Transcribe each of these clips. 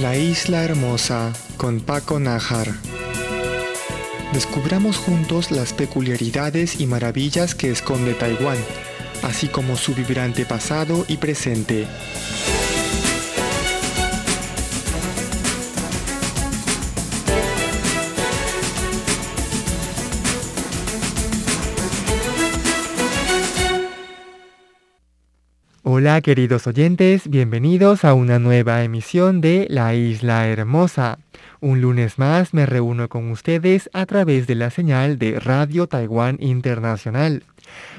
La isla hermosa con Paco Najar. Descubramos juntos las peculiaridades y maravillas que esconde Taiwán, así como su vibrante pasado y presente. Hola queridos oyentes, bienvenidos a una nueva emisión de La Isla Hermosa. Un lunes más me reúno con ustedes a través de la señal de Radio Taiwán Internacional.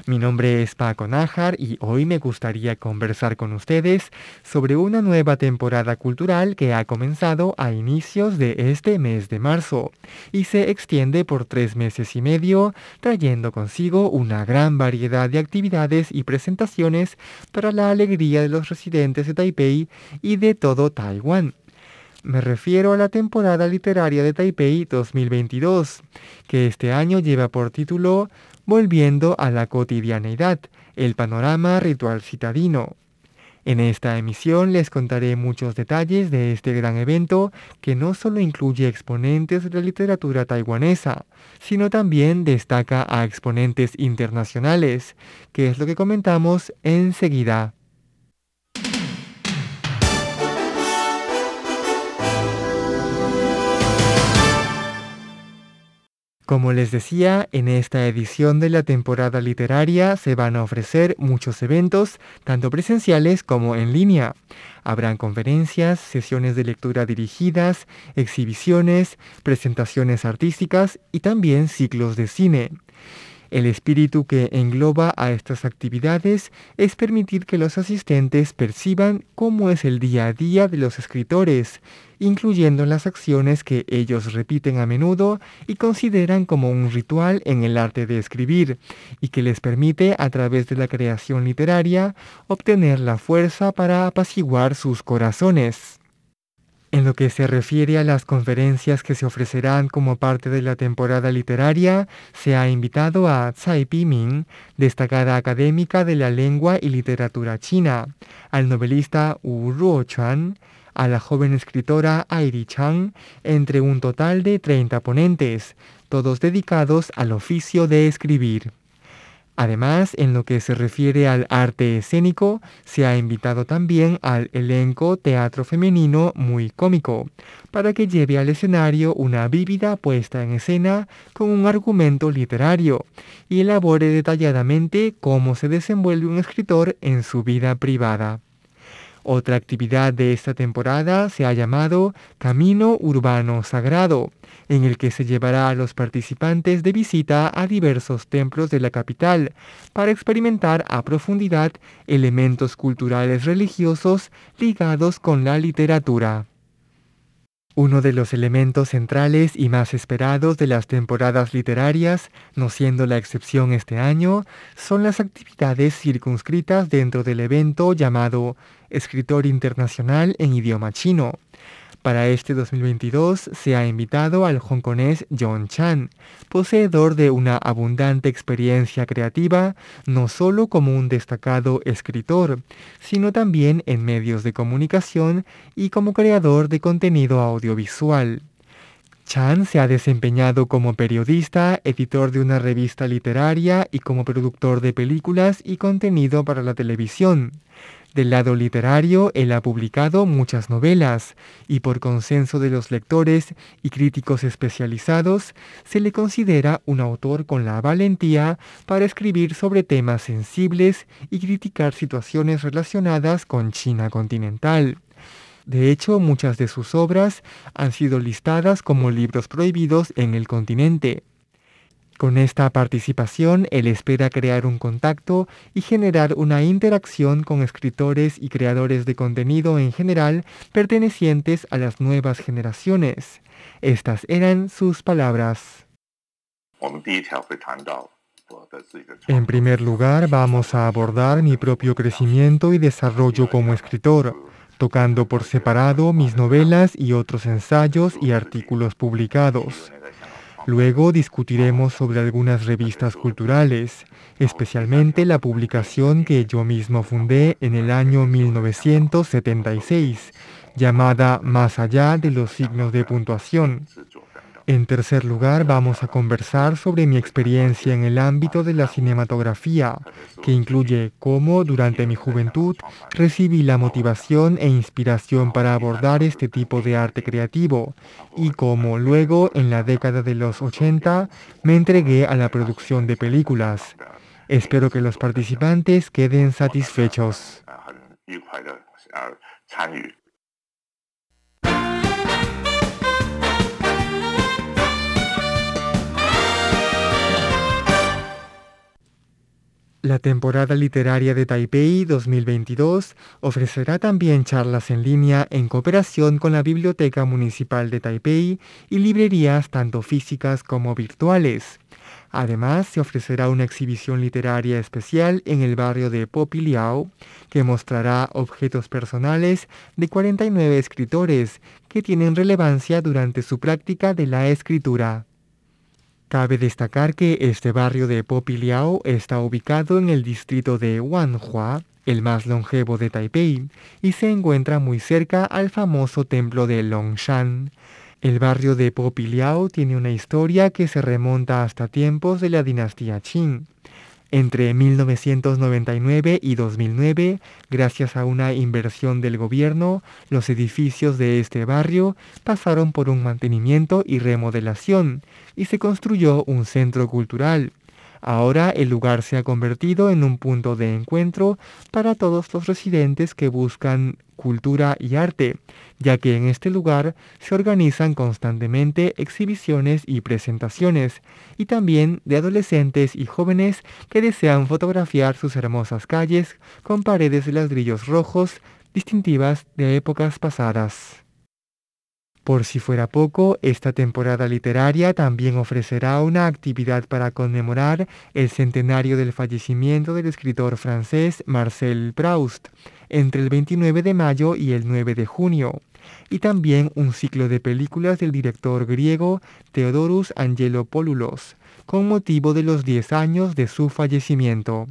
Mi nombre es Paco Nájar y hoy me gustaría conversar con ustedes sobre una nueva temporada cultural que ha comenzado a inicios de este mes de marzo y se extiende por tres meses y medio, trayendo consigo una gran variedad de actividades y presentaciones para la alegría de los residentes de Taipei y de todo Taiwán. Me refiero a la temporada literaria de Taipei 2022, que este año lleva por título Volviendo a la cotidianeidad, el panorama ritual citadino. En esta emisión les contaré muchos detalles de este gran evento que no solo incluye exponentes de la literatura taiwanesa, sino también destaca a exponentes internacionales, que es lo que comentamos enseguida. Como les decía, en esta edición de la temporada literaria se van a ofrecer muchos eventos, tanto presenciales como en línea. Habrán conferencias, sesiones de lectura dirigidas, exhibiciones, presentaciones artísticas y también ciclos de cine. El espíritu que engloba a estas actividades es permitir que los asistentes perciban cómo es el día a día de los escritores, incluyendo las acciones que ellos repiten a menudo y consideran como un ritual en el arte de escribir, y que les permite a través de la creación literaria obtener la fuerza para apaciguar sus corazones. En lo que se refiere a las conferencias que se ofrecerán como parte de la temporada literaria, se ha invitado a Tsai Piming, destacada académica de la lengua y literatura china, al novelista Wu Ruochuan, a la joven escritora Airi Chang, entre un total de 30 ponentes, todos dedicados al oficio de escribir. Además, en lo que se refiere al arte escénico, se ha invitado también al elenco teatro femenino muy cómico, para que lleve al escenario una vívida puesta en escena con un argumento literario y elabore detalladamente cómo se desenvuelve un escritor en su vida privada. Otra actividad de esta temporada se ha llamado Camino Urbano Sagrado, en el que se llevará a los participantes de visita a diversos templos de la capital para experimentar a profundidad elementos culturales religiosos ligados con la literatura. Uno de los elementos centrales y más esperados de las temporadas literarias, no siendo la excepción este año, son las actividades circunscritas dentro del evento llamado Escritor Internacional en Idioma Chino, para este 2022 se ha invitado al hongkonés John Chan, poseedor de una abundante experiencia creativa, no solo como un destacado escritor, sino también en medios de comunicación y como creador de contenido audiovisual. Chan se ha desempeñado como periodista, editor de una revista literaria y como productor de películas y contenido para la televisión. Del lado literario, él ha publicado muchas novelas y por consenso de los lectores y críticos especializados, se le considera un autor con la valentía para escribir sobre temas sensibles y criticar situaciones relacionadas con China continental. De hecho, muchas de sus obras han sido listadas como libros prohibidos en el continente. Con esta participación, él espera crear un contacto y generar una interacción con escritores y creadores de contenido en general pertenecientes a las nuevas generaciones. Estas eran sus palabras. En primer lugar, vamos a abordar mi propio crecimiento y desarrollo como escritor, tocando por separado mis novelas y otros ensayos y artículos publicados. Luego discutiremos sobre algunas revistas culturales, especialmente la publicación que yo mismo fundé en el año 1976, llamada Más allá de los signos de puntuación. En tercer lugar, vamos a conversar sobre mi experiencia en el ámbito de la cinematografía, que incluye cómo durante mi juventud recibí la motivación e inspiración para abordar este tipo de arte creativo y cómo luego, en la década de los 80, me entregué a la producción de películas. Espero que los participantes queden satisfechos. La temporada literaria de Taipei 2022 ofrecerá también charlas en línea en cooperación con la Biblioteca Municipal de Taipei y librerías tanto físicas como virtuales. Además, se ofrecerá una exhibición literaria especial en el barrio de Popiliao, que mostrará objetos personales de 49 escritores que tienen relevancia durante su práctica de la escritura. Cabe destacar que este barrio de Popiliao está ubicado en el distrito de Wanhua, el más longevo de Taipei, y se encuentra muy cerca al famoso templo de Longshan. El barrio de Popiliao tiene una historia que se remonta hasta tiempos de la dinastía Qing. Entre 1999 y 2009, gracias a una inversión del gobierno, los edificios de este barrio pasaron por un mantenimiento y remodelación y se construyó un centro cultural. Ahora el lugar se ha convertido en un punto de encuentro para todos los residentes que buscan cultura y arte, ya que en este lugar se organizan constantemente exhibiciones y presentaciones, y también de adolescentes y jóvenes que desean fotografiar sus hermosas calles con paredes de ladrillos rojos distintivas de épocas pasadas. Por si fuera poco, esta temporada literaria también ofrecerá una actividad para conmemorar el centenario del fallecimiento del escritor francés Marcel Proust entre el 29 de mayo y el 9 de junio, y también un ciclo de películas del director griego Theodorus Angelopoulos, con motivo de los 10 años de su fallecimiento.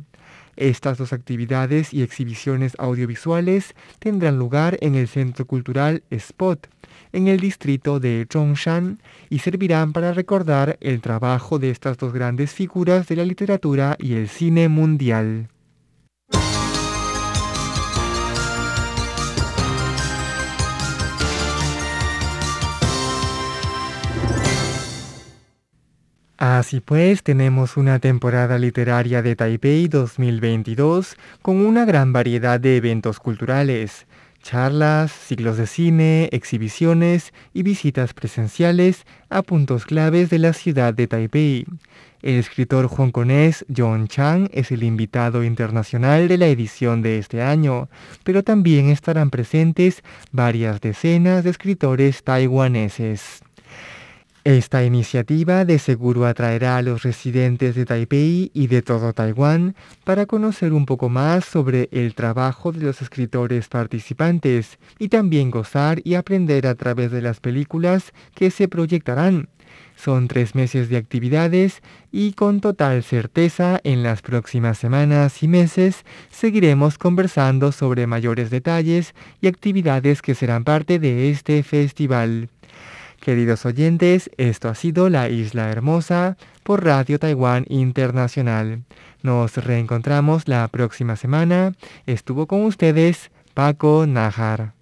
Estas dos actividades y exhibiciones audiovisuales tendrán lugar en el Centro Cultural Spot, en el distrito de Zhongshan y servirán para recordar el trabajo de estas dos grandes figuras de la literatura y el cine mundial. Así pues, tenemos una temporada literaria de Taipei 2022 con una gran variedad de eventos culturales charlas, ciclos de cine, exhibiciones y visitas presenciales a puntos claves de la ciudad de Taipei. El escritor hongkonés John Chang es el invitado internacional de la edición de este año, pero también estarán presentes varias decenas de escritores taiwaneses. Esta iniciativa de seguro atraerá a los residentes de Taipei y de todo Taiwán para conocer un poco más sobre el trabajo de los escritores participantes y también gozar y aprender a través de las películas que se proyectarán. Son tres meses de actividades y con total certeza en las próximas semanas y meses seguiremos conversando sobre mayores detalles y actividades que serán parte de este festival. Queridos oyentes, esto ha sido La Isla Hermosa por Radio Taiwán Internacional. Nos reencontramos la próxima semana. Estuvo con ustedes Paco Najar.